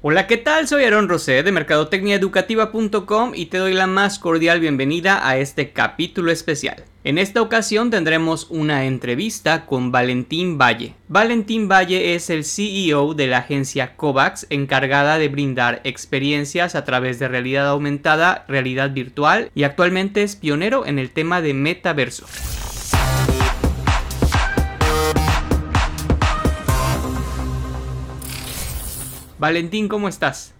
Hola, ¿qué tal? Soy Aaron Rosé de mercadotecniaeducativa.com y te doy la más cordial bienvenida a este capítulo especial. En esta ocasión tendremos una entrevista con Valentín Valle. Valentín Valle es el CEO de la agencia COVAX encargada de brindar experiencias a través de realidad aumentada, realidad virtual y actualmente es pionero en el tema de metaverso. Valentín, ¿cómo estás?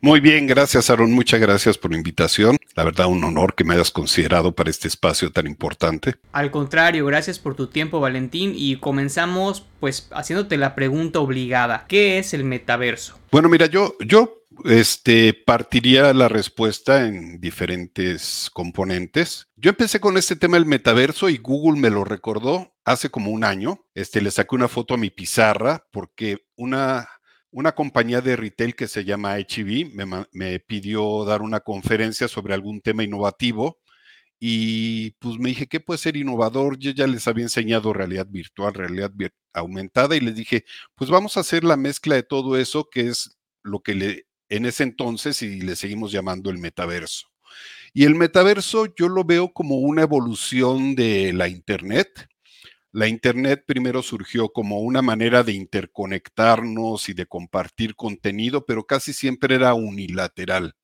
Muy bien, gracias Aaron, muchas gracias por la invitación. La verdad, un honor que me hayas considerado para este espacio tan importante. Al contrario, gracias por tu tiempo Valentín y comenzamos pues haciéndote la pregunta obligada. ¿Qué es el metaverso? Bueno, mira, yo, yo este, partiría la respuesta en diferentes componentes. Yo empecé con este tema del metaverso y Google me lo recordó hace como un año. Este, le saqué una foto a mi pizarra porque una una compañía de retail que se llama HB me, pidió dar una conferencia sobre algún tema innovativo y pues me dije, ¿qué puede ser innovador? Yo ya les había enseñado realidad virtual, realidad aumentada y les dije, pues vamos a hacer la mezcla de todo eso que es lo que le, en ese entonces y le seguimos llamando el metaverso. Y el metaverso yo lo veo como una evolución de la Internet la Internet primero surgió como una manera de interconectarnos y de compartir contenido, pero casi siempre era unilateral.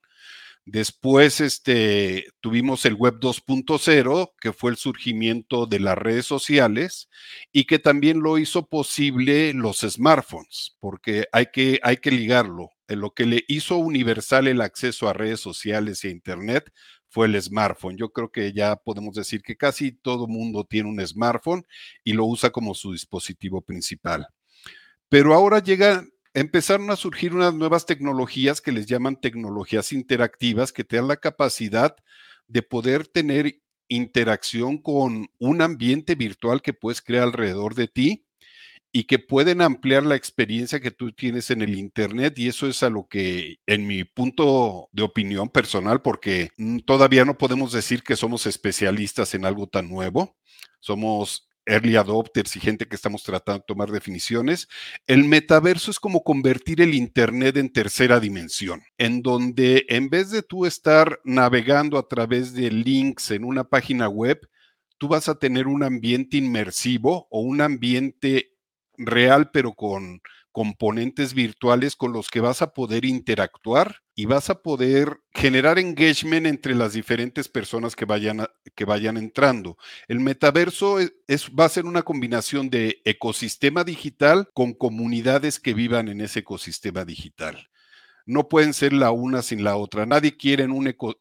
Después este, tuvimos el Web 2.0, que fue el surgimiento de las redes sociales y que también lo hizo posible los smartphones, porque hay que, hay que ligarlo. En lo que le hizo universal el acceso a redes sociales y a Internet fue el smartphone. Yo creo que ya podemos decir que casi todo mundo tiene un smartphone y lo usa como su dispositivo principal. Pero ahora llega, empezaron a surgir unas nuevas tecnologías que les llaman tecnologías interactivas que te dan la capacidad de poder tener interacción con un ambiente virtual que puedes crear alrededor de ti y que pueden ampliar la experiencia que tú tienes en el Internet y eso es a lo que, en mi punto de opinión personal, porque mm, todavía no podemos decir que somos especialistas en algo tan nuevo, somos early adopters y gente que estamos tratando de tomar definiciones, el metaverso es como convertir el Internet en tercera dimensión, en donde en vez de tú estar navegando a través de links en una página web, tú vas a tener un ambiente inmersivo o un ambiente real, pero con componentes virtuales con los que vas a poder interactuar y vas a poder generar engagement entre las diferentes personas que vayan, que vayan entrando. El metaverso es, va a ser una combinación de ecosistema digital con comunidades que vivan en ese ecosistema digital no pueden ser la una sin la otra. Nadie quiere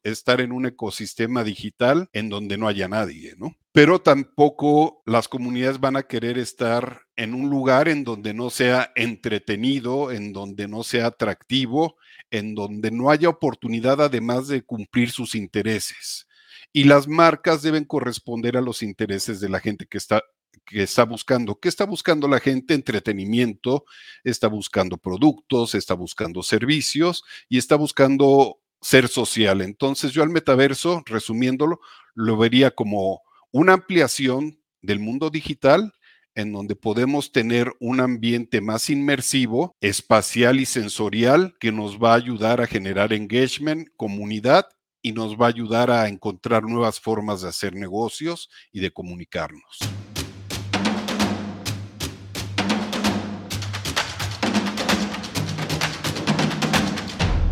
estar en un ecosistema digital en donde no haya nadie, ¿no? Pero tampoco las comunidades van a querer estar en un lugar en donde no sea entretenido, en donde no sea atractivo, en donde no haya oportunidad además de cumplir sus intereses. Y las marcas deben corresponder a los intereses de la gente que está que está buscando. ¿Qué está buscando la gente? Entretenimiento, está buscando productos, está buscando servicios y está buscando ser social. Entonces yo al metaverso, resumiéndolo, lo vería como una ampliación del mundo digital en donde podemos tener un ambiente más inmersivo, espacial y sensorial que nos va a ayudar a generar engagement, comunidad y nos va a ayudar a encontrar nuevas formas de hacer negocios y de comunicarnos.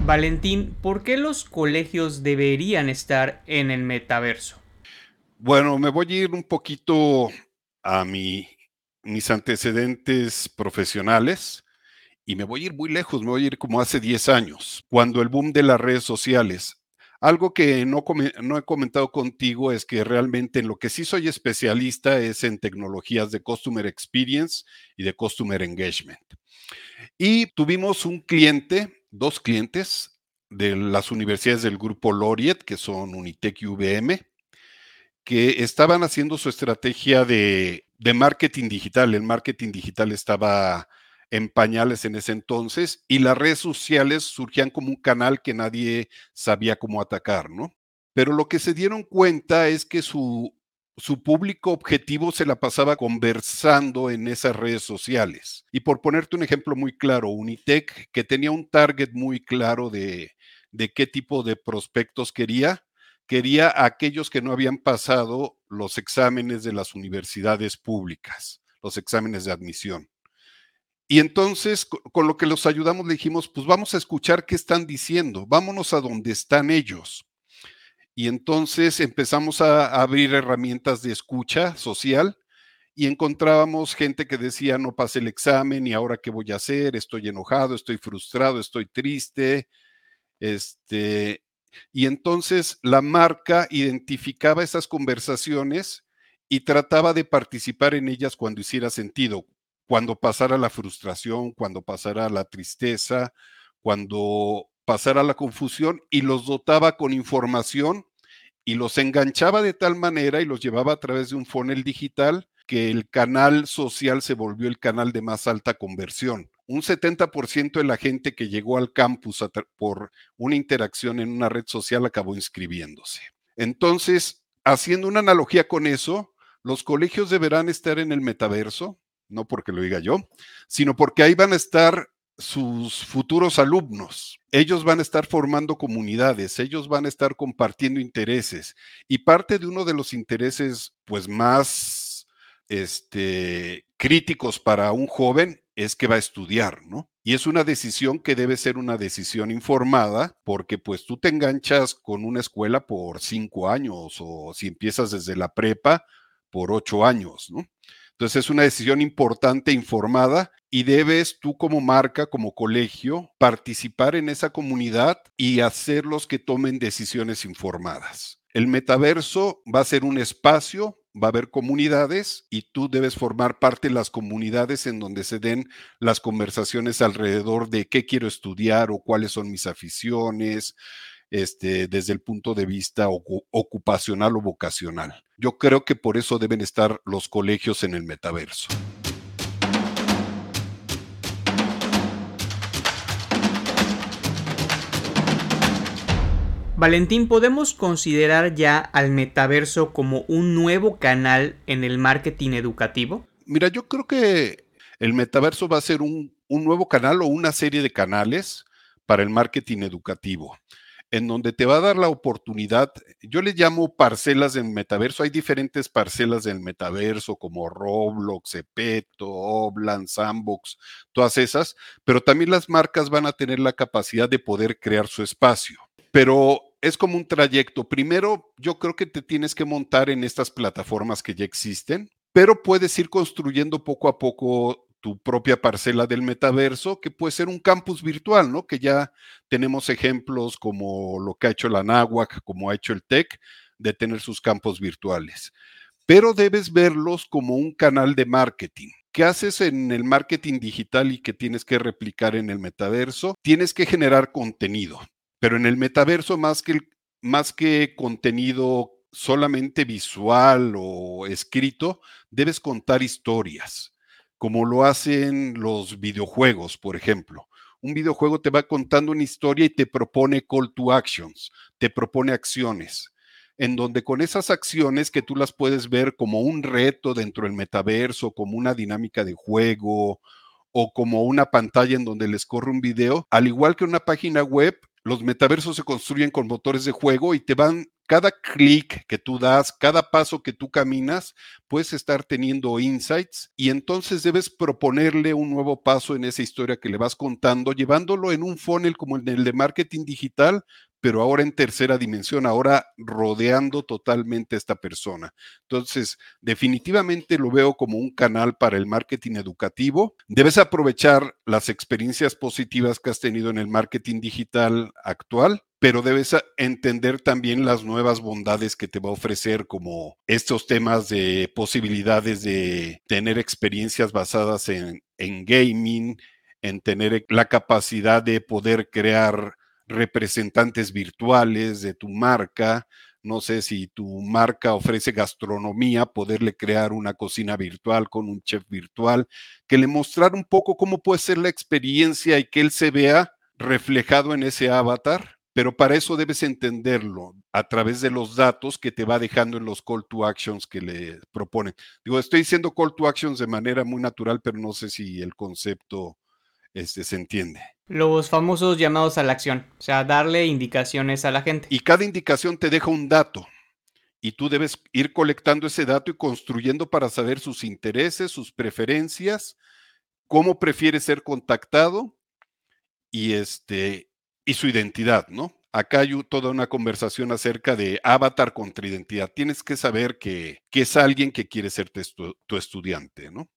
Valentín, ¿por qué los colegios deberían estar en el metaverso? Bueno, me voy a ir un poquito a mi, mis antecedentes profesionales y me voy a ir muy lejos, me voy a ir como hace 10 años, cuando el boom de las redes sociales. Algo que no he comentado contigo es que realmente en lo que sí soy especialista es en tecnologías de Customer Experience y de Customer Engagement. Y tuvimos un cliente dos clientes de las universidades del grupo Laureate, que son Unitec y UVM, que estaban haciendo su estrategia de, de marketing digital. El marketing digital estaba en pañales en ese entonces y las redes sociales surgían como un canal que nadie sabía cómo atacar, ¿no? Pero lo que se dieron cuenta es que su su público objetivo se la pasaba conversando en esas redes sociales. Y por ponerte un ejemplo muy claro, Unitec, que tenía un target muy claro de, de qué tipo de prospectos quería, quería a aquellos que no habían pasado los exámenes de las universidades públicas, los exámenes de admisión. Y entonces, con lo que los ayudamos, le dijimos, pues vamos a escuchar qué están diciendo, vámonos a donde están ellos. Y entonces empezamos a abrir herramientas de escucha social y encontrábamos gente que decía, no pasé el examen y ahora qué voy a hacer, estoy enojado, estoy frustrado, estoy triste. Este, y entonces la marca identificaba esas conversaciones y trataba de participar en ellas cuando hiciera sentido cuando pasara la frustración, cuando pasara la tristeza, cuando pasara la confusión y los dotaba con información y los enganchaba de tal manera y los llevaba a través de un funnel digital que el canal social se volvió el canal de más alta conversión. Un 70% de la gente que llegó al campus por una interacción en una red social acabó inscribiéndose. Entonces, haciendo una analogía con eso, los colegios deberán estar en el metaverso, no porque lo diga yo, sino porque ahí van a estar sus futuros alumnos. Ellos van a estar formando comunidades, ellos van a estar compartiendo intereses y parte de uno de los intereses pues más este, críticos para un joven es que va a estudiar, ¿no? Y es una decisión que debe ser una decisión informada porque pues tú te enganchas con una escuela por cinco años o si empiezas desde la prepa por ocho años, ¿no? Entonces es una decisión importante, informada, y debes tú como marca, como colegio, participar en esa comunidad y hacerlos que tomen decisiones informadas. El metaverso va a ser un espacio, va a haber comunidades y tú debes formar parte de las comunidades en donde se den las conversaciones alrededor de qué quiero estudiar o cuáles son mis aficiones, este, desde el punto de vista ocupacional o vocacional. Yo creo que por eso deben estar los colegios en el metaverso. Valentín, ¿podemos considerar ya al metaverso como un nuevo canal en el marketing educativo? Mira, yo creo que el metaverso va a ser un, un nuevo canal o una serie de canales para el marketing educativo en donde te va a dar la oportunidad, yo le llamo parcelas del metaverso, hay diferentes parcelas del metaverso como Roblox, Epeto, Oblan, Sandbox, todas esas, pero también las marcas van a tener la capacidad de poder crear su espacio. Pero es como un trayecto. Primero, yo creo que te tienes que montar en estas plataformas que ya existen, pero puedes ir construyendo poco a poco tu propia parcela del metaverso, que puede ser un campus virtual, ¿no? Que ya tenemos ejemplos como lo que ha hecho la NAWAC, como ha hecho el TEC, de tener sus campos virtuales. Pero debes verlos como un canal de marketing. ¿Qué haces en el marketing digital y que tienes que replicar en el metaverso? Tienes que generar contenido, pero en el metaverso más que, más que contenido solamente visual o escrito, debes contar historias como lo hacen los videojuegos, por ejemplo. Un videojuego te va contando una historia y te propone call to actions, te propone acciones, en donde con esas acciones que tú las puedes ver como un reto dentro del metaverso, como una dinámica de juego o como una pantalla en donde les corre un video, al igual que una página web, los metaversos se construyen con motores de juego y te van cada clic que tú das, cada paso que tú caminas, puedes estar teniendo insights y entonces debes proponerle un nuevo paso en esa historia que le vas contando, llevándolo en un funnel como el de marketing digital, pero ahora en tercera dimensión, ahora rodeando totalmente a esta persona. Entonces, definitivamente lo veo como un canal para el marketing educativo. Debes aprovechar las experiencias positivas que has tenido en el marketing digital actual pero debes entender también las nuevas bondades que te va a ofrecer, como estos temas de posibilidades de tener experiencias basadas en, en gaming, en tener la capacidad de poder crear representantes virtuales de tu marca. No sé si tu marca ofrece gastronomía, poderle crear una cocina virtual con un chef virtual, que le mostrar un poco cómo puede ser la experiencia y que él se vea reflejado en ese avatar pero para eso debes entenderlo a través de los datos que te va dejando en los call to actions que le proponen. Digo, estoy diciendo call to actions de manera muy natural, pero no sé si el concepto este, se entiende. Los famosos llamados a la acción, o sea, darle indicaciones a la gente. Y cada indicación te deja un dato. Y tú debes ir colectando ese dato y construyendo para saber sus intereses, sus preferencias, cómo prefiere ser contactado y, este, y su identidad, ¿no? Acá hay toda una conversación acerca de avatar contra identidad. Tienes que saber que, es alguien que quiere ser tu estudiante, ¿no?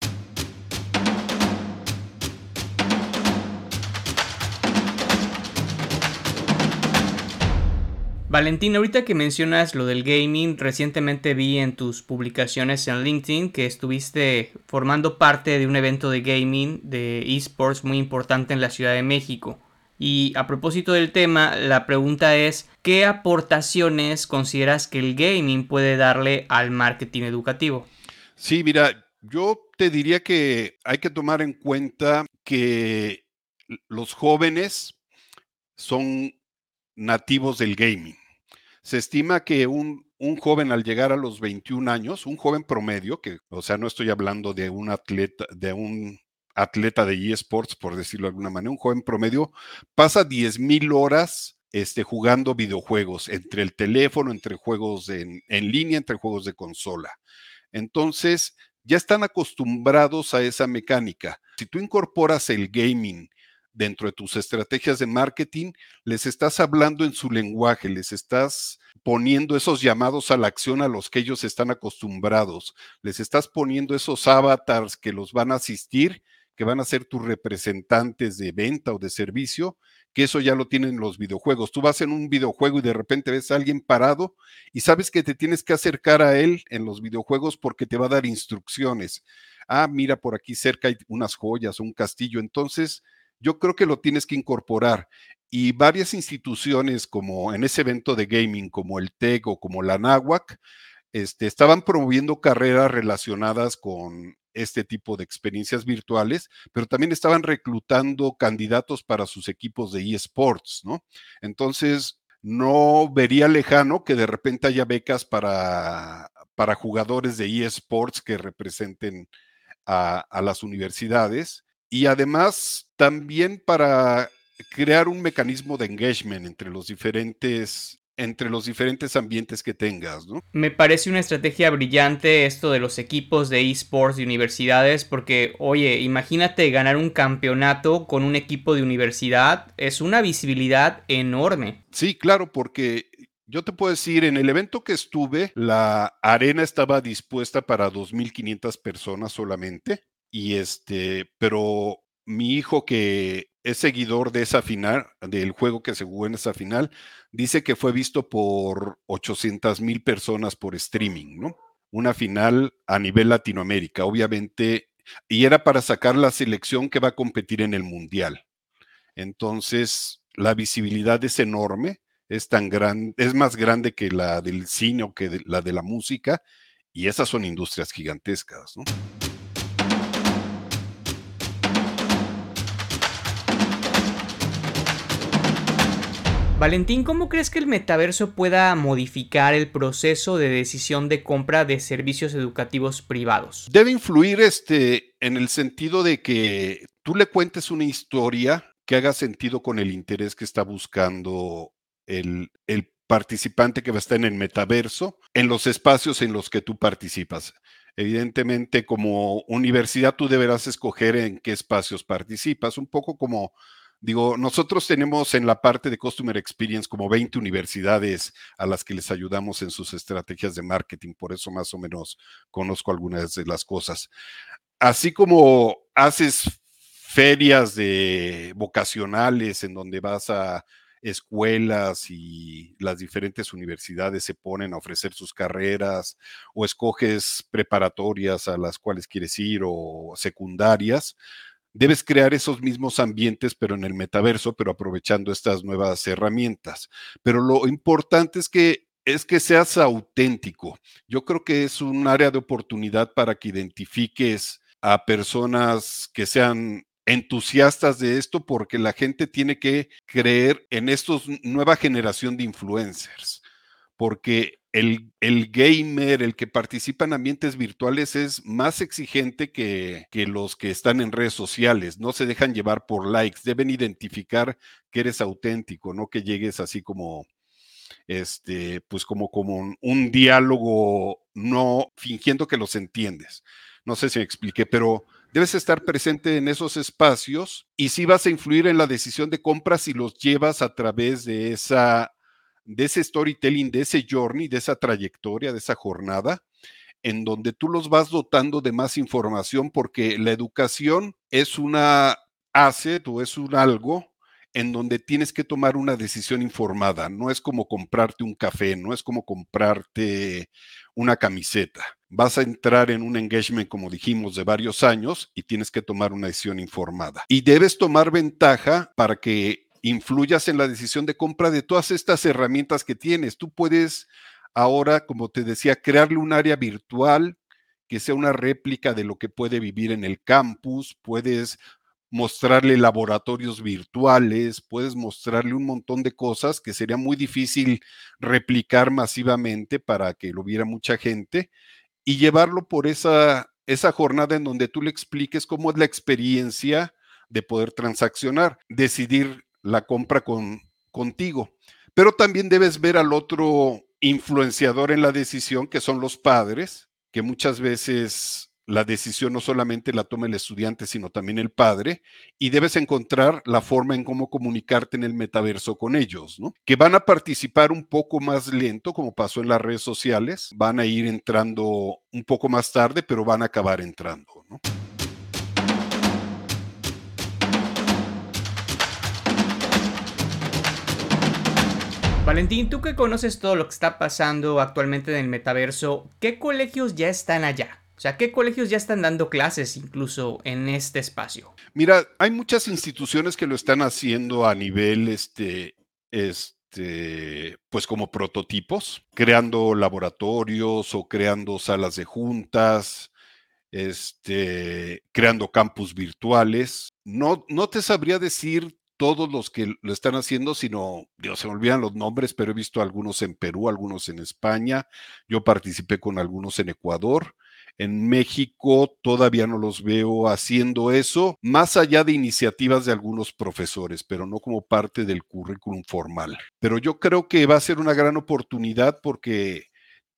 Valentín, ahorita que mencionas lo del gaming, recientemente vi en tus publicaciones en LinkedIn que estuviste formando parte de un evento de gaming de esports muy importante en la Ciudad de México. Y a propósito del tema, la pregunta es, ¿qué aportaciones consideras que el gaming puede darle al marketing educativo? Sí, mira, yo te diría que hay que tomar en cuenta que los jóvenes son nativos del gaming. Se estima que un, joven al llegar a los 21 años, un joven promedio, que, o sea, no estoy hablando de un atleta, de un atleta de eSports, por decirlo de alguna manera, un joven promedio pasa 10 mil horas este, jugando videojuegos, entre el teléfono, entre juegos en, en línea, entre juegos de consola. Entonces, ya están acostumbrados a esa mecánica. Si tú incorporas el gaming dentro de tus estrategias de marketing, les estás hablando en su lenguaje, les estás poniendo esos llamados a la acción a los que ellos están acostumbrados, les estás poniendo esos avatars que los van a asistir, que van a ser tus representantes de venta o de servicio, que eso ya lo tienen los videojuegos. Tú vas en un videojuego y de repente ves a alguien parado y sabes que te tienes que acercar a él en los videojuegos porque te va a dar instrucciones. Ah, mira, por aquí cerca hay unas joyas, un castillo. Entonces, yo creo que lo tienes que incorporar. Y varias instituciones como en ese evento de gaming, como el TEG o como la NAWAC, este, estaban promoviendo carreras relacionadas con este tipo de experiencias virtuales, pero también estaban reclutando candidatos para sus equipos de eSports, ¿no? Entonces, no vería lejano que de repente haya becas para, para jugadores de eSports que representen a las universidades y además también para crear un mecanismo de engagement entre los diferentes entre los diferentes ambientes que tengas, ¿no? Me parece una estrategia brillante esto de los equipos de esports de universidades porque, oye, imagínate ganar un campeonato con un equipo de universidad, es una visibilidad enorme. Sí, claro, porque yo te puedo decir, en el evento que estuve, la arena estaba dispuesta para 2.500 personas solamente y este, pero mi hijo que es seguidor de esa final, del juego que se jugó en esa final, dice que fue visto por 800 mil personas por streaming, ¿no? Una final a nivel Latinoamérica, obviamente, y era para sacar la selección que va a competir en el Mundial. Entonces, la visibilidad es enorme, es tan grande, es más grande que la del cine o que la de la música, y esas son industrias gigantescas, ¿no? Valentín, ¿cómo crees que el metaverso pueda modificar el proceso de decisión de compra de servicios educativos privados? Debe influir este, en el sentido de que tú le cuentes una historia que haga sentido con el interés que está buscando el, el participante que va a estar en el metaverso, en los espacios en los que tú participas. Evidentemente, como universidad, tú deberás escoger en qué espacios participas, un poco como Digo, nosotros tenemos en la parte de Customer Experience como 20 universidades a las que les ayudamos en sus estrategias de marketing, por eso más o menos conozco algunas de las cosas. Así como haces ferias de vocacionales en donde vas a escuelas y las diferentes universidades se ponen a ofrecer sus carreras o escoges preparatorias a las cuales quieres ir o secundarias, debes crear esos mismos ambientes, pero en el metaverso, pero aprovechando estas nuevas herramientas. Pero lo importante es que es que seas auténtico. Yo creo que es un área de oportunidad para que identifiques a personas que sean entusiastas de esto porque la gente tiene que creer en esta nueva generación de influencers, porque el, el, gamer, el que participa en ambientes virtuales es más exigente que, que, los que están en redes sociales, no se dejan llevar por likes, deben identificar que eres auténtico, no que llegues así como este, pues como, como un, diálogo no fingiendo que los entiendes. No sé si me expliqué, pero debes estar presente en esos espacios y si vas a influir en la decisión de compra si los llevas a través de esa de ese storytelling, de ese journey, de esa trayectoria, de esa jornada, en donde tú los vas dotando de más información porque la educación es una asset o es un algo en donde tienes que tomar una decisión informada. No es como comprarte un café, no es como comprarte una camiseta. Vas a entrar en un engagement, como dijimos, de varios años y tienes que tomar una decisión informada. Y debes tomar ventaja para que influyas en la decisión de compra de todas estas herramientas que tienes. Tú puedes ahora, como te decía, crearle un área virtual que sea una réplica de lo que puede vivir en el campus, puedes mostrarle laboratorios virtuales, puedes mostrarle un montón de cosas que sería muy difícil replicar masivamente para que lo viera mucha gente y llevarlo por esa, esa jornada en donde tú le expliques cómo es la experiencia de poder transaccionar, decidir la compra con, contigo. Pero también debes ver al otro influenciador en la decisión, que son los padres, que muchas veces la decisión no solamente la toma el estudiante, sino también el padre, y debes encontrar la forma en cómo comunicarte en el metaverso con ellos, ¿no? Que van a participar un poco más lento, como pasó en las redes sociales, van a ir entrando un poco más tarde, pero van a acabar entrando, ¿no? Valentín, tú que conoces todo lo que está pasando actualmente en el metaverso, ¿qué colegios ya están allá? O sea, ¿qué colegios ya están dando clases incluso en este espacio? Mira, hay muchas instituciones que lo están haciendo a nivel, este, este, pues como prototipos, creando laboratorios o creando salas de juntas, este, creando campus virtuales. No, no te sabría decir todos los que lo están haciendo, sino, Dios, se me olvidan los nombres, pero he visto algunos en Perú, algunos en España, yo participé con algunos en Ecuador, en México todavía no los veo haciendo eso, más allá de iniciativas de algunos profesores, pero no como parte del currículum formal. Pero yo creo que va a ser una gran oportunidad porque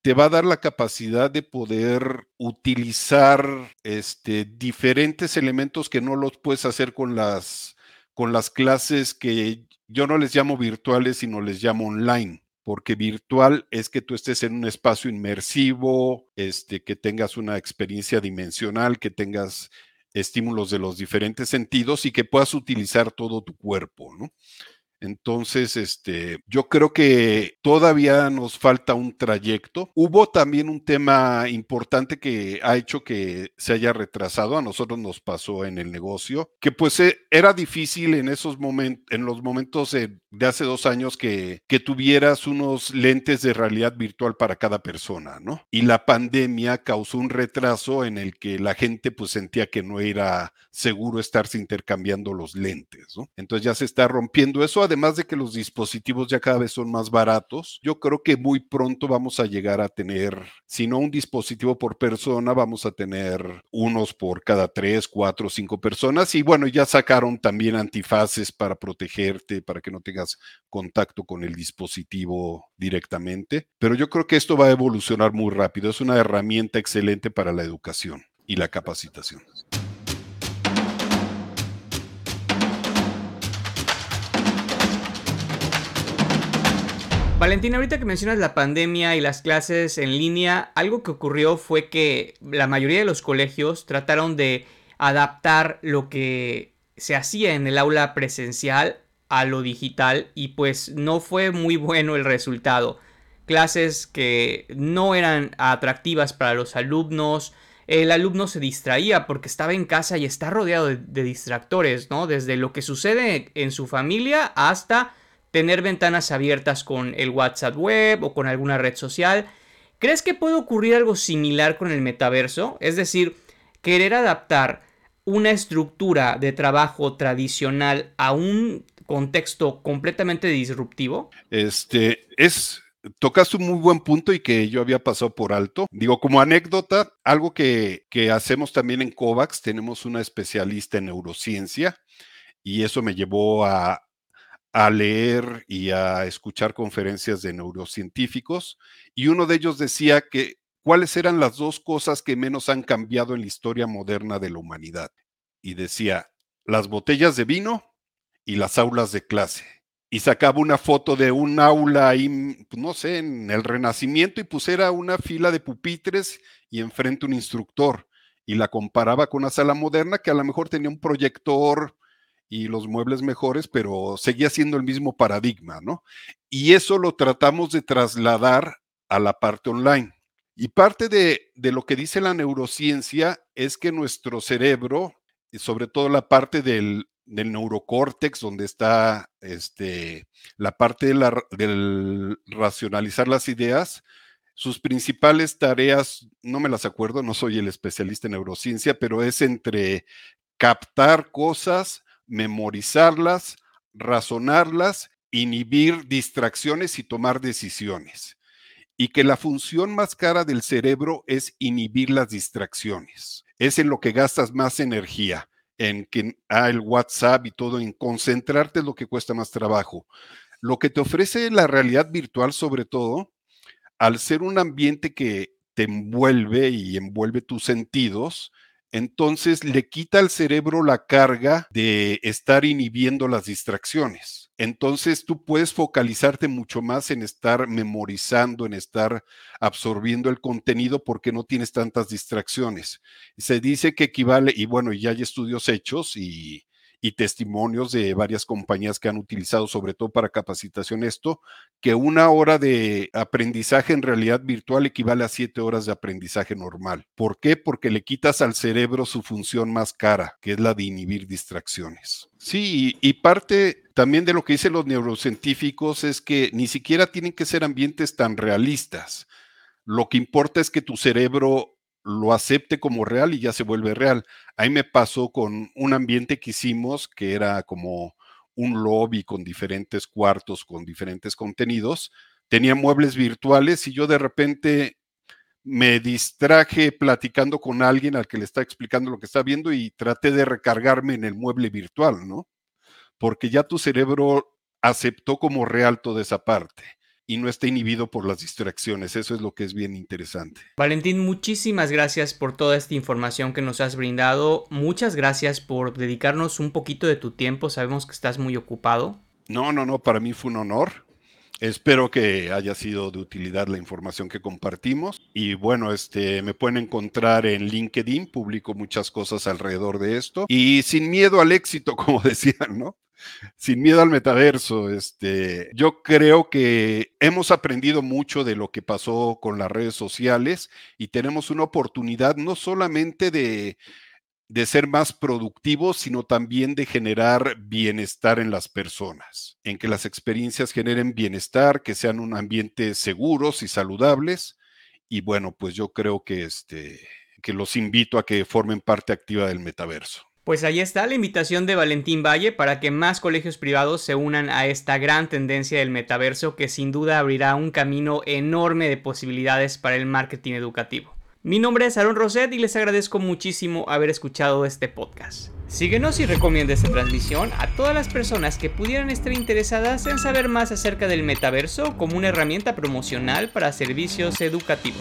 te va a dar la capacidad de poder utilizar este, diferentes elementos que no los puedes hacer con las, con las clases que yo no les llamo virtuales, sino les llamo online porque virtual es que tú estés en un espacio inmersivo, este, que tengas una experiencia dimensional, que tengas estímulos de los diferentes sentidos y que puedas utilizar todo tu cuerpo, ¿no? Entonces, este, yo creo que todavía nos falta un trayecto. Hubo también un tema importante que ha hecho que se haya retrasado. A nosotros nos pasó en el negocio, que pues eh, era difícil en esos momentos, en los momentos de, hace dos años que, que tuvieras unos lentes de realidad virtual para cada persona, ¿no? Y la pandemia causó un retraso en el que la gente pues sentía que no era seguro estarse intercambiando los lentes, ¿no? Entonces ya se está rompiendo eso además de que los dispositivos ya cada vez son más baratos, yo creo que muy pronto vamos a llegar a tener, si no un dispositivo por persona, vamos a tener unos por cada tres, cuatro, cinco personas. Y bueno, ya sacaron también antifaces para protegerte, para que no tengas contacto con el dispositivo directamente. Pero yo creo que esto va a evolucionar muy rápido. Es una herramienta excelente para la educación y la capacitación. Valentín, ahorita que mencionas la pandemia y las clases en línea, algo que ocurrió fue que la mayoría de los colegios trataron de adaptar lo que se hacía en el aula presencial a lo digital y pues no fue muy bueno el resultado. Clases que no eran atractivas para los alumnos, el alumno se distraía porque estaba en casa y está rodeado de, de distractores, ¿no? Desde lo que sucede en su familia hasta tener ventanas abiertas con el WhatsApp web o con alguna red social. ¿Crees que puede ocurrir algo similar con el metaverso? Es decir, querer adaptar una estructura de trabajo tradicional a un contexto completamente disruptivo? Este es tocaste un muy buen punto y que yo había pasado por alto. Digo, como anécdota, algo que, que hacemos también en COVAX, tenemos una especialista en neurociencia y eso me llevó a, a leer y a escuchar conferencias de neurocientíficos y uno de ellos decía que cuáles eran las dos cosas que menos han cambiado en la historia moderna de la humanidad. Y decía, las botellas de vino y las aulas de clase. Y sacaba una foto de un aula ahí, pues, no sé, en el Renacimiento y pusiera una fila de pupitres y enfrente un instructor. Y la comparaba con una sala moderna que a lo mejor tenía un proyector y los muebles mejores, pero seguía siendo el mismo paradigma, ¿no? Y eso lo tratamos de trasladar a la parte online. Y parte de, lo que dice la neurociencia es que nuestro cerebro, sobre todo la parte del, del neurocórtex, donde está este, la parte de del racionalizar las ideas, sus principales tareas, no me las acuerdo, no soy el especialista en neurociencia, pero es entre captar cosas, memorizarlas, razonarlas, inhibir distracciones y tomar decisiones. Y que la función más cara del cerebro es inhibir las distracciones. Es en lo que gastas más energía, en que ah, el WhatsApp y todo, en concentrarte es lo que cuesta más trabajo. Lo que te ofrece la realidad virtual, sobre todo, al ser un ambiente que te envuelve y envuelve tus sentidos, entonces le quita al cerebro la carga de estar inhibiendo las distracciones. Entonces tú puedes focalizarte mucho más en estar memorizando, en estar absorbiendo el contenido porque no tienes tantas distracciones. Se dice que equivale, y bueno, ya hay estudios hechos y, y testimonios de varias compañías que han utilizado, sobre todo para capacitación, esto, que una hora de aprendizaje en realidad virtual equivale a siete horas de aprendizaje normal. ¿Por qué? Porque le quitas al cerebro su función más cara, que es la de inhibir distracciones. Sí, y, parte también de lo que dicen los neurocientíficos es que ni siquiera tienen que ser ambientes tan realistas. Lo que importa es que tu cerebro lo acepte como real y ya se vuelve real. Ahí me pasó con un ambiente que hicimos que era como un lobby con diferentes cuartos, con diferentes contenidos. Tenía muebles virtuales y yo de repente me distraje platicando con alguien al que le está explicando lo que está viendo y traté de recargarme en el mueble virtual, ¿no? Porque ya tu cerebro aceptó como real toda esa parte y no esté inhibido por las distracciones. Eso es lo que es bien interesante. Valentín, muchísimas gracias por toda esta información que nos has brindado. Muchas gracias por dedicarnos un poquito de tu tiempo. Sabemos que estás muy ocupado. No, no, no, para mí fue un honor. Espero que haya sido de utilidad la información que compartimos. Y bueno, este me pueden encontrar en LinkedIn, publico muchas cosas alrededor de esto. Y sin miedo al éxito, como decían, ¿no? sin miedo al metaverso, este, yo creo que hemos aprendido mucho de lo que pasó con las redes sociales y tenemos una oportunidad no solamente de, de ser más productivos, sino también de generar bienestar en las personas, en que las experiencias generen bienestar, que sean un ambiente seguros y saludables. Y bueno, pues yo creo que, este, que los invito a que formen parte activa del metaverso. Pues ahí está la invitación de Valentín Valle para que más colegios privados se unan a esta gran tendencia del metaverso que sin duda abrirá un camino enorme de posibilidades para el marketing educativo. Mi nombre es Aaron Roset y les agradezco muchísimo haber escuchado este podcast. Síguenos y recomienda esta transmisión a todas las personas que pudieran estar interesadas en saber más acerca del metaverso como una herramienta promocional para servicios educativos.